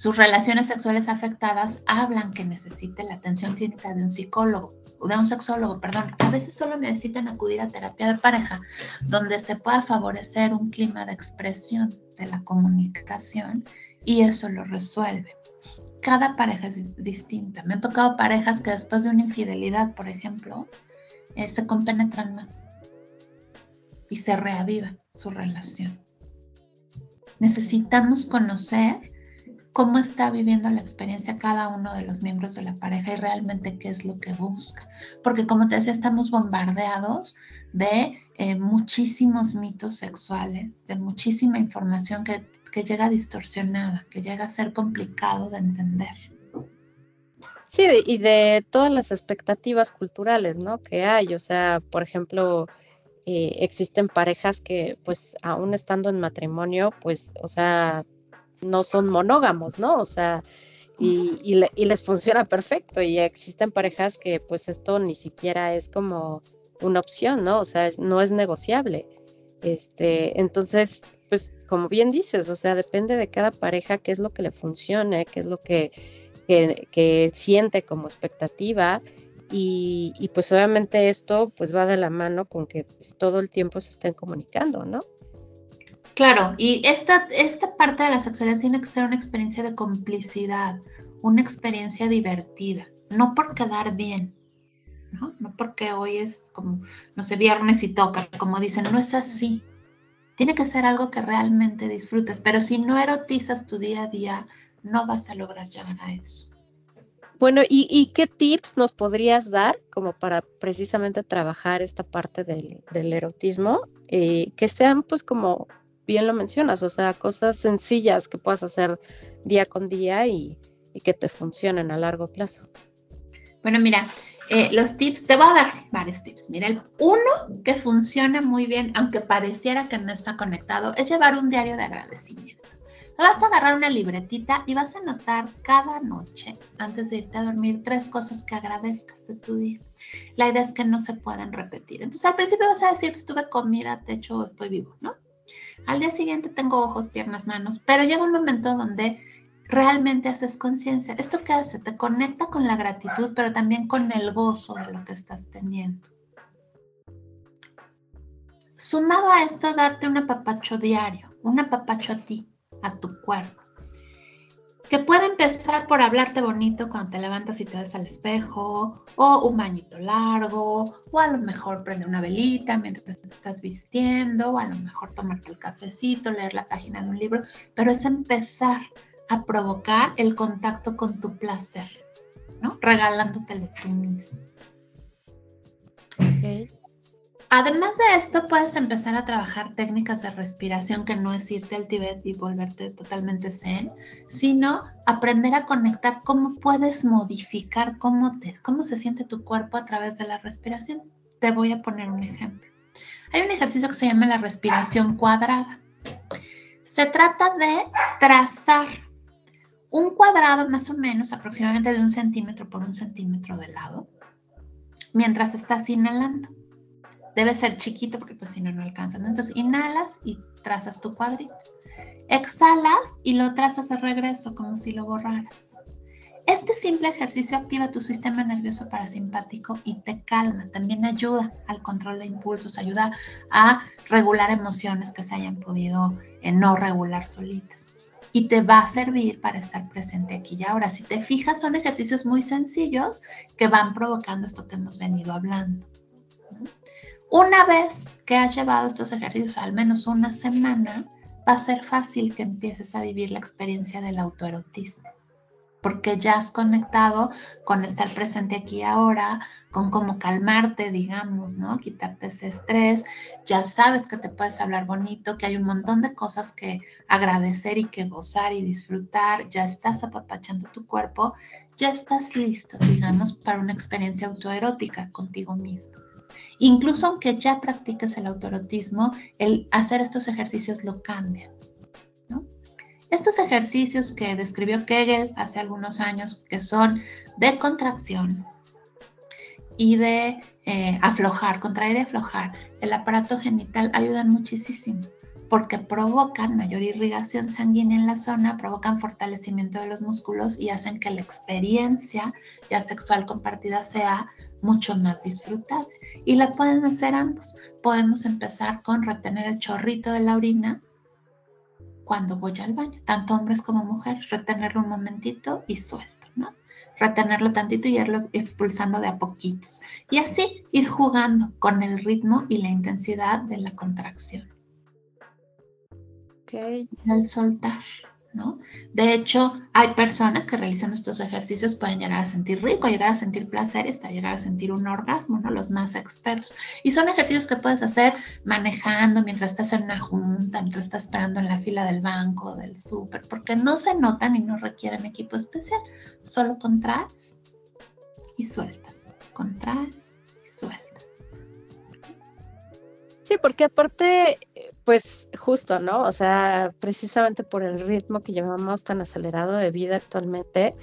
sus relaciones sexuales afectadas hablan que necesite la atención clínica de un psicólogo de un sexólogo, perdón, a veces solo necesitan acudir a terapia de pareja, donde se pueda favorecer un clima de expresión de la comunicación y eso lo resuelve. Cada pareja es distinta. Me han tocado parejas que después de una infidelidad, por ejemplo, eh, se compenetran más y se reaviva su relación. Necesitamos conocer cómo está viviendo la experiencia cada uno de los miembros de la pareja y realmente qué es lo que busca. Porque como te decía, estamos bombardeados de eh, muchísimos mitos sexuales, de muchísima información que, que llega distorsionada, que llega a ser complicado de entender. Sí, y de todas las expectativas culturales, ¿no? Que hay, o sea, por ejemplo, eh, existen parejas que, pues, aún estando en matrimonio, pues, o sea, no son monógamos, ¿no? O sea, y, les funciona perfecto y existen parejas que pues esto ni siquiera es como una opción, ¿no? O sea, no es negociable. Este, entonces, pues como bien dices, o sea, depende de cada pareja qué es lo que le funcione, qué es lo que, que, siente como expectativa y, y, pues obviamente esto pues va de la mano con que pues, todo el tiempo se estén comunicando, ¿no? Claro, y esta, esta parte de la sexualidad tiene que ser una experiencia de complicidad, una experiencia divertida, no por quedar bien, ¿no? No porque hoy es como, no sé, viernes y toca, como dicen, no es así. Tiene que ser algo que realmente disfrutes, pero si no erotizas tu día a día, no vas a lograr llegar a eso. Bueno, ¿y, qué tips nos podrías dar como para precisamente trabajar esta parte del, erotismo? Eh, que sean pues como bien lo mencionas, o sea, cosas sencillas que puedas hacer día con día y, que te funcionen a largo plazo. Bueno, mira, eh, los tips, te voy a dar varios tips. Mira, el uno que funciona muy bien, aunque pareciera que no está conectado, es llevar un diario de agradecimiento. Vas a agarrar una libretita y vas a anotar cada noche, antes de irte a dormir, tres cosas que agradezcas de tu día. La idea es que no se puedan repetir. Entonces, al principio vas a decir, pues tuve comida, techo, estoy vivo, ¿no? Al día siguiente tengo ojos, piernas, manos, pero llega un momento donde realmente haces conciencia. ¿Esto qué hace? Te conecta con la gratitud, pero también con el gozo de lo que estás teniendo. Sumado a esto, darte un apapacho diario, un apapacho a ti, a tu cuerpo que puede empezar por hablarte bonito cuando te levantas y te ves al espejo, o un bañito largo, o a lo mejor prender una velita mientras te estás vistiendo, o a lo mejor tomarte el cafecito, leer la página de un libro, pero es empezar a provocar el contacto con tu placer, ¿no? Regalándotelo tú mismo. Además de esto, puedes empezar a trabajar técnicas de respiración que no es irte al Tibet y volverte totalmente zen, sino aprender a conectar cómo puedes modificar cómo, te, cómo se siente tu cuerpo a través de la respiración. Te voy a poner un ejemplo. Hay un ejercicio que se llama la respiración cuadrada. Se trata de trazar un cuadrado más o menos aproximadamente de un centímetro por un centímetro de lado mientras estás inhalando debe ser chiquito porque pues si no, no alcanzan. Entonces inhalas y trazas tu cuadrito. Exhalas y lo trazas de regreso como si lo borraras. Este simple ejercicio activa tu sistema nervioso parasimpático y te calma. También ayuda al control de impulsos, ayuda a regular emociones que se hayan podido eh, no regular solitas. Y te va a servir para estar presente aquí y ahora. Si te fijas, son ejercicios muy sencillos que van provocando esto que hemos venido hablando. Una vez que has llevado estos ejercicios al menos una semana, va a ser fácil que empieces a vivir la experiencia del autoerotismo porque ya has conectado con estar presente aquí ahora, con cómo calmarte, digamos, ¿no? Quitarte ese estrés, ya sabes que te puedes hablar bonito, que hay un montón de cosas que agradecer y que gozar y disfrutar, ya estás apapachando tu cuerpo, ya estás listo, digamos, para una experiencia autoerótica contigo mismo. Incluso aunque ya practiques el autoerotismo, el hacer estos ejercicios lo cambia. Estos ejercicios que describió Kegel hace algunos años, que son de contracción y de eh, aflojar, contraer y aflojar el aparato genital, ayudan muchísimo porque provocan mayor irrigación sanguínea en la zona, provocan fortalecimiento de los músculos y hacen que la experiencia ya sexual compartida sea mucho más disfrutable. Y la pueden hacer ambos. Podemos empezar con retener el chorrito de la orina cuando voy al baño, tanto hombres como mujeres, retenerlo un momentito y suelto, ¿no? Retenerlo tantito y irlo expulsando de a poquitos. Y así ir jugando con el ritmo y la intensidad de la contracción. Ok. El soltar. De hecho, hay personas que realizando estos ejercicios pueden llegar a sentir rico, llegar a sentir placer, hasta llegar a sentir un orgasmo, ¿no? Los más expertos. Y son ejercicios que puedes hacer manejando mientras estás en una junta, mientras estás esperando en la fila del banco, del súper, porque no se notan y no requieren equipo especial. Solo contraes y sueltas, contraes y sueltas. Sí, porque aparte pues justo, ¿no? O sea, precisamente por el ritmo que llevamos tan acelerado de vida actualmente,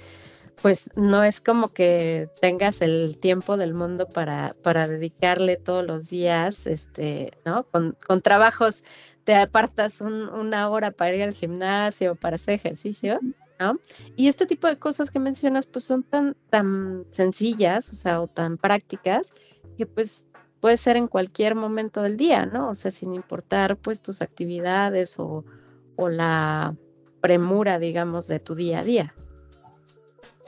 pues no es como que tengas el tiempo del mundo para, para dedicarle todos los días, este, ¿no? Con, trabajos te apartas una hora para ir al gimnasio, para hacer ejercicio, ¿no? Y este tipo de cosas que mencionas, pues son tan, tan sencillas, o sea, o tan prácticas, que pues puede ser en cualquier momento del día, ¿no? O sea, sin importar pues tus actividades o, la premura, digamos, de tu día a día.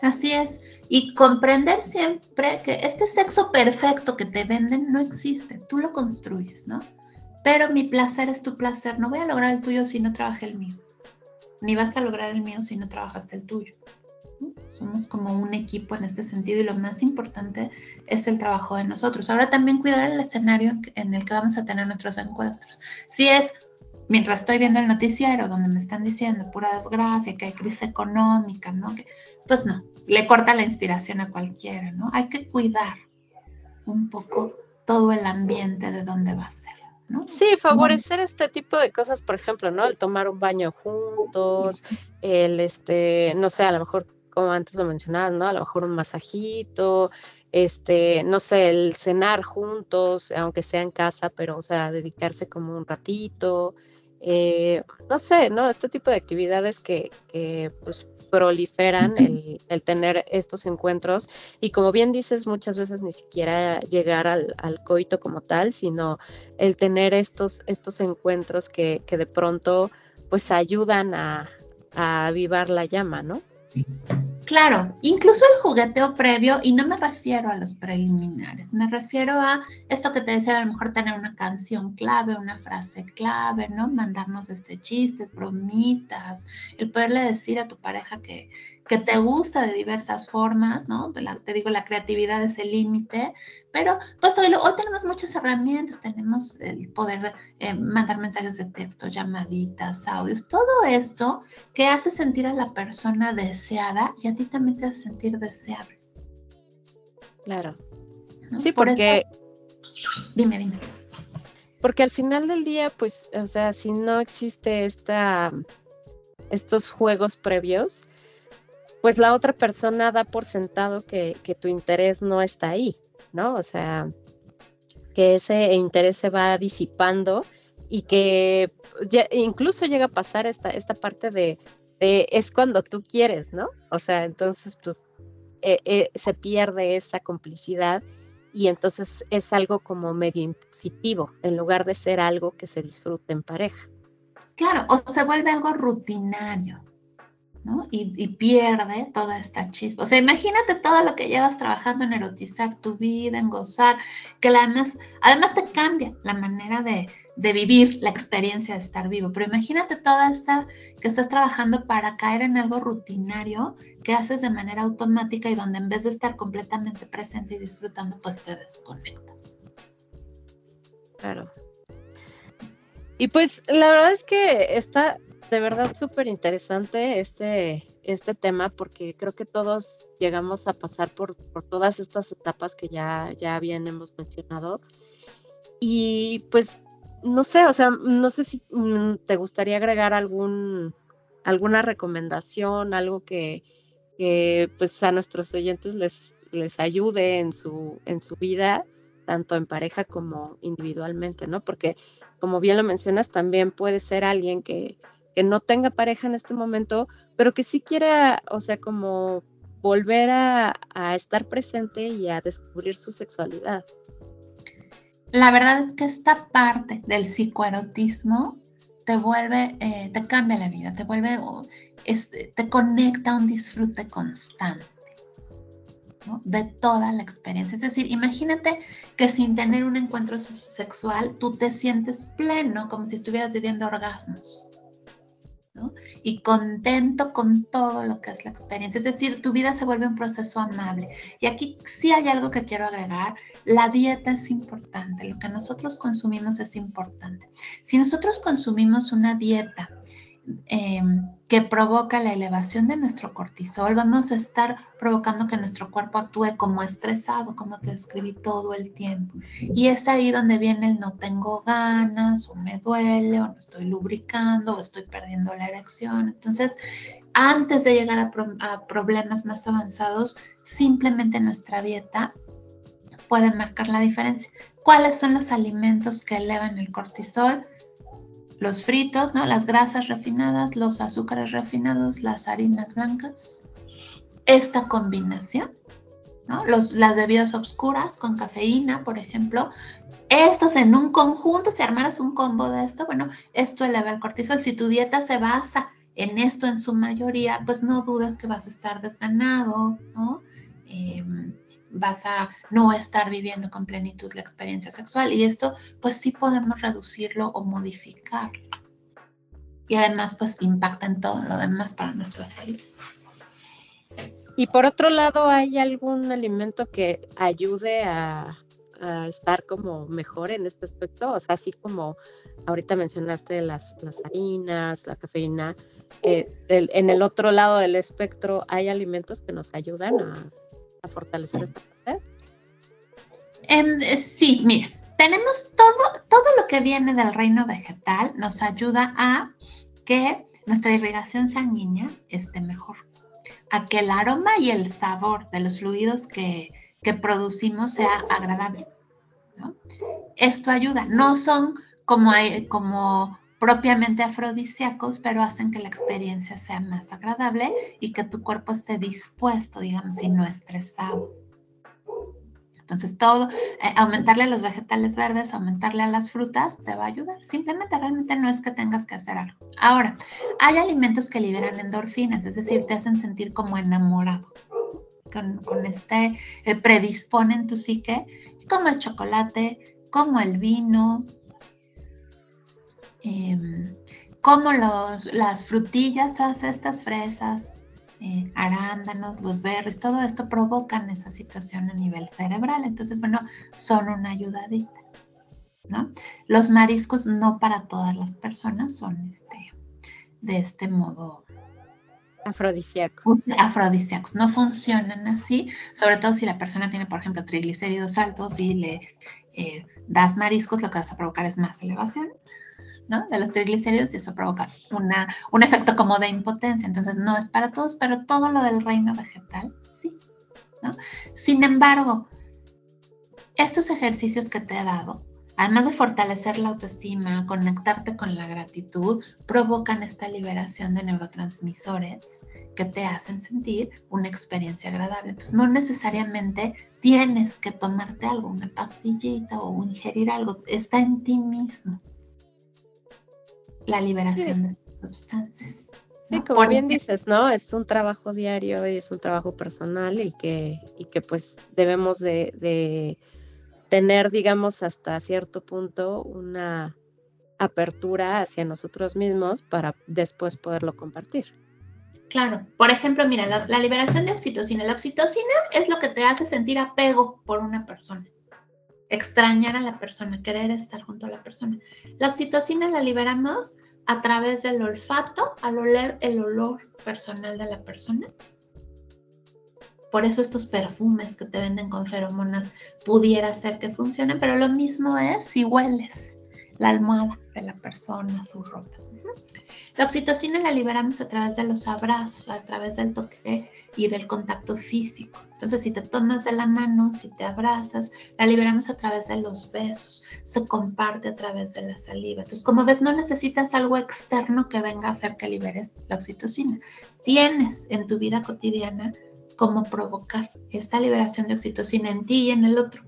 Así es. Y comprender siempre que este sexo perfecto que te venden no existe, tú lo construyes, ¿no? Pero mi placer es tu placer, no voy a lograr el tuyo si no trabajé el mío, ni vas a lograr el mío si no trabajaste el tuyo. Somos como un equipo en este sentido y lo más importante es el trabajo de nosotros. Ahora también cuidar el escenario en el que vamos a tener nuestros encuentros. Si es mientras estoy viendo el noticiero donde me están diciendo pura desgracia, que hay crisis económica, ¿no? Que, pues no, le corta la inspiración a cualquiera, ¿no? Hay que cuidar un poco todo el ambiente de dónde va a ser. ¿no? Sí, favorecer este tipo de cosas, por ejemplo, ¿no? El tomar un baño juntos, el, este, no sé, a lo mejor como antes lo mencionabas, ¿no? A lo mejor un masajito, este, no sé, el cenar juntos, aunque sea en casa, pero, o sea, dedicarse como un ratito, eh, no sé, ¿no? Este tipo de actividades que, que pues, proliferan el, el, tener estos encuentros y como bien dices, muchas veces ni siquiera llegar al, al coito como tal, sino el tener estos, estos encuentros que, que de pronto pues ayudan a, a avivar la llama, ¿no? Claro, incluso el jugueteo previo, y no me refiero a los preliminares, me refiero a esto que te decía, a lo mejor tener una canción clave, una frase clave, ¿no? Mandarnos este chistes, bromitas, el poderle decir a tu pareja que, que te gusta de diversas formas, ¿no? te digo, la creatividad es el límite, pero pues hoy, hoy, tenemos muchas herramientas, tenemos el poder eh, mandar mensajes de texto, llamaditas, audios, todo esto que hace sentir a la persona deseada y a ti también te hace sentir deseable. Claro. Sí, porque... dime, dime. Porque al final del día, pues, o sea, si no existe esta, estos juegos previos, pues la otra persona da por sentado que, tu interés no está ahí, ¿no? O sea, que ese interés se va disipando y que incluso llega a pasar esta, esta parte de, es cuando tú quieres, ¿no? O sea, entonces, pues eh, eh, se pierde esa complicidad y entonces es algo como medio impositivo en lugar de ser algo que se disfrute en pareja. Claro, o se vuelve algo rutinario, ¿no? Y, pierde toda esta chispa. O sea, imagínate todo lo que llevas trabajando en erotizar tu vida, en gozar, que además, además te cambia la manera de, de vivir la experiencia de estar vivo. Pero imagínate toda esta que estás trabajando para caer en algo rutinario que haces de manera automática y donde en vez de estar completamente presente y disfrutando, pues te desconectas. Claro. Y pues la verdad es que está de verdad súper interesante este, este tema porque creo que todos llegamos a pasar por, por todas estas etapas que ya, ya mencionado. Y pues no sé, o sea, no sé si mm, te gustaría agregar algún, alguna recomendación, algo que, pues a nuestros oyentes les, les ayude en su, en su vida, tanto en pareja como individualmente, ¿no? Porque como bien lo mencionas, también puede ser alguien que, que no tenga pareja en este momento, pero que sí quiera, o sea, como volver a, estar presente y a descubrir su sexualidad. La verdad es que esta parte del psicoerotismo te vuelve, eh, te cambia la vida, te vuelve, te conecta a un disfrute constante de toda la experiencia. Es decir, imagínate que sin tener un encuentro sexual tú te sientes pleno, como si estuvieras viviendo orgasmos y contento con todo lo que es la experiencia. Es decir, tu vida se vuelve un proceso amable. Y aquí sí hay algo que quiero agregar. La dieta es importante, lo que nosotros consumimos es importante. Si nosotros consumimos una dieta Em, que provoca la elevación de nuestro cortisol, vamos a estar provocando que nuestro cuerpo actúe como estresado, como te describí todo el tiempo. Y es ahí donde viene el no tengo ganas, o me duele, o no estoy lubricando, o estoy perdiendo la erección. Entonces, antes de llegar a, a problemas más avanzados, simplemente nuestra dieta puede marcar la diferencia. ¿Cuáles son los alimentos que elevan el cortisol? Los fritos, ¿no? Las grasas refinadas, los azúcares refinados, las harinas blancas. Esta combinación, ¿no? Los, las bebidas oscuras con cafeína, por ejemplo. Estos en un conjunto, si armaras un combo de esto, bueno, esto eleva el cortisol. Si tu dieta se basa en esto en su mayoría, pues no dudes que vas a estar desganado, ¿no? Em, vas a no estar viviendo con plenitud la experiencia sexual y esto pues sí podemos reducirlo o modificarlo. Y además pues impacta en todo lo demás para nuestra salud. Y por otro lado, ¿hay algún alimento que ayude a, estar como mejor en este aspecto? O sea, así como ahorita mencionaste las, las harinas, la cafeína, eh, en el otro lado del espectro, ¿hay alimentos que nos ayudan a, a fortalecer esta parte? Em, eh, sí, mira, tenemos todo, todo lo que viene del reino vegetal nos ayuda a que nuestra irrigación sanguínea esté mejor, a que el aroma y el sabor de los fluidos que, producimos sea agradable. Esto ayuda, no son como, como propiamente afrodisíacos, pero hacen que la experiencia sea más agradable y que tu cuerpo esté dispuesto, digamos, y no estresado. Entonces, todo, eh, aumentarle a los vegetales verdes, aumentarle a las frutas, te va a ayudar. Simplemente realmente no es que tengas que hacer algo. Ahora, hay alimentos que liberan endorfinas, es decir, te hacen sentir como enamorado. Con, este eh, predisponen tu psique, como el chocolate, como el vino, Em, como los, las frutillas, todas estas fresas, eh, arándanos, los berries, todo esto provocan esa situación a nivel cerebral. Entonces, bueno, son una ayudadita. ¿no? Los mariscos no para todas las personas son este, de este modo afrodisíacos. Afrodisíacos no funcionan así, sobre todo si la persona tiene, por ejemplo, triglicéridos altos y le eh, das mariscos, lo que vas a provocar es más elevación de los triglicéridos y eso provoca una, un efecto como de impotencia. Entonces no es para todos, pero todo lo del reino vegetal sí. ¿no? Sin embargo, estos ejercicios que te he dado además de fortalecer la autoestima, conectarte con la gratitud, provocan esta liberación de neurotransmisores que te hacen sentir una experiencia agradable. Entonces, no necesariamente tienes que tomarte algo, una pastillita o ingerir algo, está en ti mismo la liberación de estas sustancias. Sí, como bien dices, ¿no? Es un trabajo diario y es un trabajo personal y que, y que pues debemos de, tener, digamos, hasta cierto punto una apertura hacia nosotros mismos para después poderlo compartir. Claro, por ejemplo, mira, la, la, liberación de oxitocina. La oxitocina es lo que te hace sentir apego por una persona, extrañar a la persona, querer estar junto a la persona. La oxitocina la liberamos a través del olfato al oler el olor personal de la persona. Por eso estos perfumes que te venden con feromonas pudiera ser que funcionen, pero lo mismo es si hueles la almohada de la persona, su ropa. La oxitocina la liberamos a través de los abrazos, a través del toque y del contacto físico. Entonces, si te tomas de la mano, si te abrazas, la liberamos a través de los besos, se comparte a través de la saliva. Entonces, como ves, no necesitas algo externo que venga a hacer que liberes la oxitocina. Tienes en tu vida cotidiana cómo provocar esta liberación de oxitocina en ti y en el otro,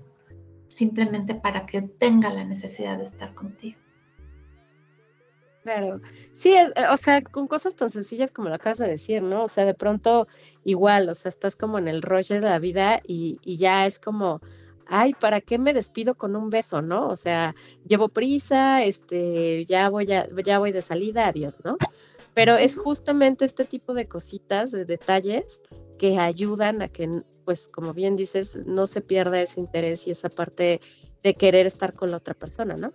simplemente para que tenga la necesidad de estar contigo. Claro, sí, eh, o sea, con cosas tan sencillas como lo acabas de decir, ¿no? O sea, de pronto igual, o sea, estás como en el rollo de la vida y, ya es como, ay, ¿para qué me despido con un beso, no? O sea, llevo prisa, este, ya voy a, ya voy de salida, adiós, ¿no? Pero es justamente este tipo de cositas, de detalles que ayudan a que, pues, como bien dices, no se pierda ese interés y esa parte de querer estar con la otra persona, ¿no?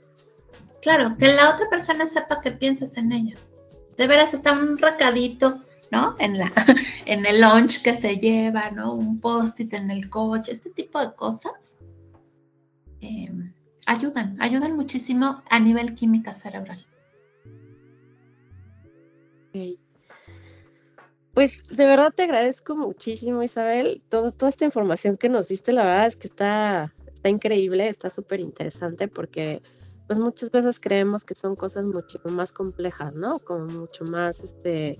Claro, que la otra persona sepa que piensas en ella. De veras está un recadito, ¿no? En, la, en el lunch que se lleva, ¿no? Un post-it en el coche, este tipo de cosas em, ayudan, ayudan muchísimo a nivel química cerebral. Pues de verdad te agradezco muchísimo, Isabel. Todo, toda esta información que nos diste, la verdad es que está, está increíble, está súper interesante porque pues muchas veces creemos que son cosas mucho más complejas, ¿no? Como mucho más, este,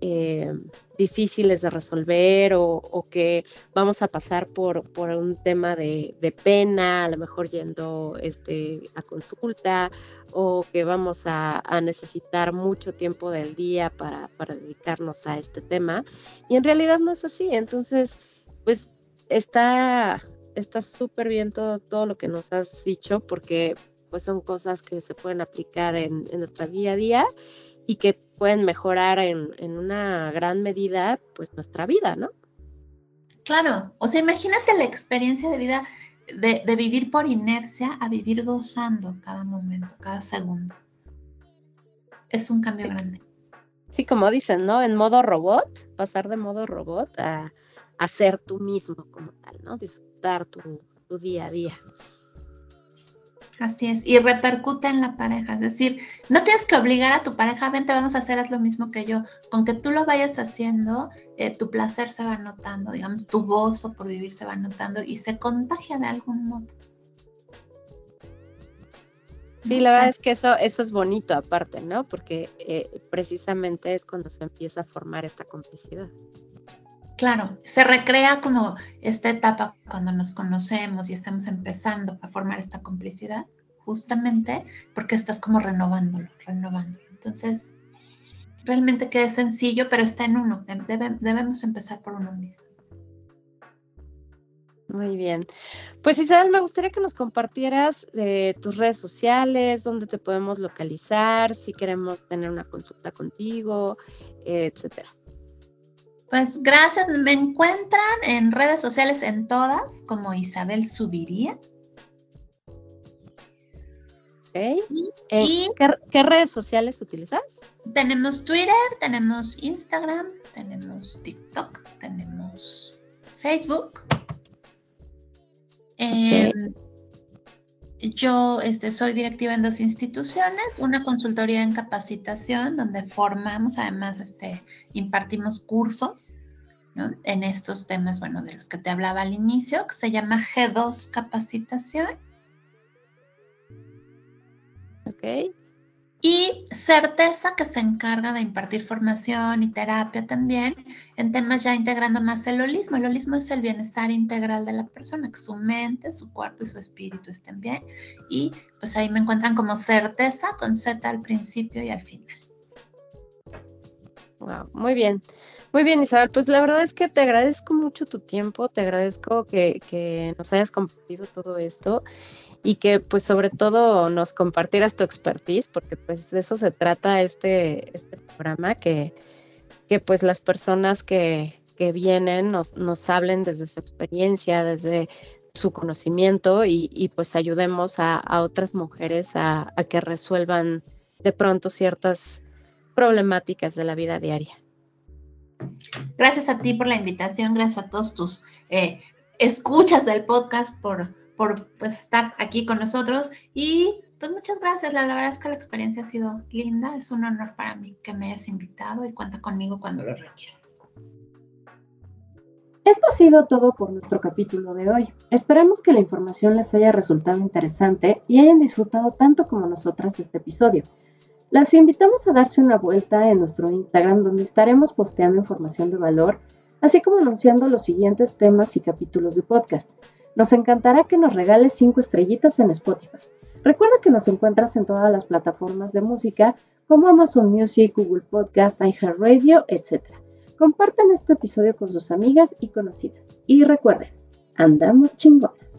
eh, difíciles de resolver o, que vamos a pasar por, por un tema de, pena, a lo mejor yendo este, a consulta o que vamos a, necesitar mucho tiempo del día para, para dedicarnos a este tema. Y en realidad no es así. Entonces, pues está está súper bien todo, todo lo que nos has dicho porque pues son cosas que se pueden aplicar en, en nuestro día a día y que pueden mejorar en, en, una gran medida pues nuestra vida, ¿no? Claro, o sea, imagínate la experiencia de vida de, de vivir por inercia a vivir gozando cada momento, cada segundo. Es un cambio grande. Sí, como dicen, ¿no? En modo robot, pasar de modo robot a, a ser tú mismo como tal, ¿no? Disfrutar tu, tu día a día. Así es, y repercute en la pareja, es decir, no tienes que obligar a tu pareja, vente, vamos a hacer lo mismo que yo, con que tú lo vayas haciendo, eh, tu placer se va notando, digamos, tu gozo por vivir se va notando y se contagia de algún modo. Sí, la verdad es que eso, eso es bonito aparte, ¿no? Porque eh, precisamente es cuando se empieza a formar esta complicidad. Claro, se recrea como esta etapa cuando nos conocemos y estamos empezando a formar esta complicidad, justamente porque estás como renovándolo, renovándolo. Entonces, realmente queda sencillo, pero está en uno. debemos empezar por uno mismo. Muy bien. Pues Isabel, me gustaría que nos compartieras eh, tus redes sociales, dónde te podemos localizar, si queremos tener una consulta contigo, etcétera. Pues gracias, me encuentran en redes sociales en todas como Isabel Subiría. Okay. Eh, ¿Qué, redes sociales utilizas? Tenemos Twitter, tenemos Instagram, tenemos TikTok, tenemos Facebook. Em, yo este, soy directiva en dos instituciones, una consultoría en capacitación donde formamos, además este, impartimos cursos en estos temas, bueno, de los que te hablaba al inicio, que se llama G2 Capacitación. ¿ok? Y certeza que se encarga de impartir formación y terapia también en temas ya integrando más el holismo. El holismo es el bienestar integral de la persona, que su mente, su cuerpo y su espíritu estén bien. Y pues ahí me encuentran como certeza con Z al principio y al final. Wow, muy bien. Muy bien, Isabel. Pues la verdad es que te agradezco mucho tu tiempo, te agradezco que, que nos hayas compartido todo esto y que pues sobre todo nos compartieras tu expertise, porque pues de eso se trata este, este programa, que, que pues las personas que, que vienen nos, nos hablen desde su experiencia, desde su conocimiento y, y pues ayudemos a, a otras mujeres a, a, que resuelvan de pronto ciertas problemáticas de la vida diaria. Gracias a ti por la invitación, gracias a todos tus eh, escuchas del podcast por por pues, estar aquí con nosotros y pues muchas gracias. La, verdad es que la experiencia ha sido linda. Es un honor para mí que me hayas invitado y cuenta conmigo cuando lo requieras. Esto ha sido todo por nuestro capítulo de hoy. Esperamos que la información les haya resultado interesante y hayan disfrutado tanto como nosotras este episodio. Las invitamos a darse una vuelta en nuestro Instagram donde estaremos posteando información de valor, así como anunciando los siguientes temas y capítulos de podcast. Nos encantará que nos regales 5 estrellitas en Spotify. Recuerda que nos encuentras en todas las plataformas de música como Amazon Music, Google Podcast, iHeartRadio, etc. Compartan este episodio con sus amigas y conocidas. Y recuerden, andamos chingonas.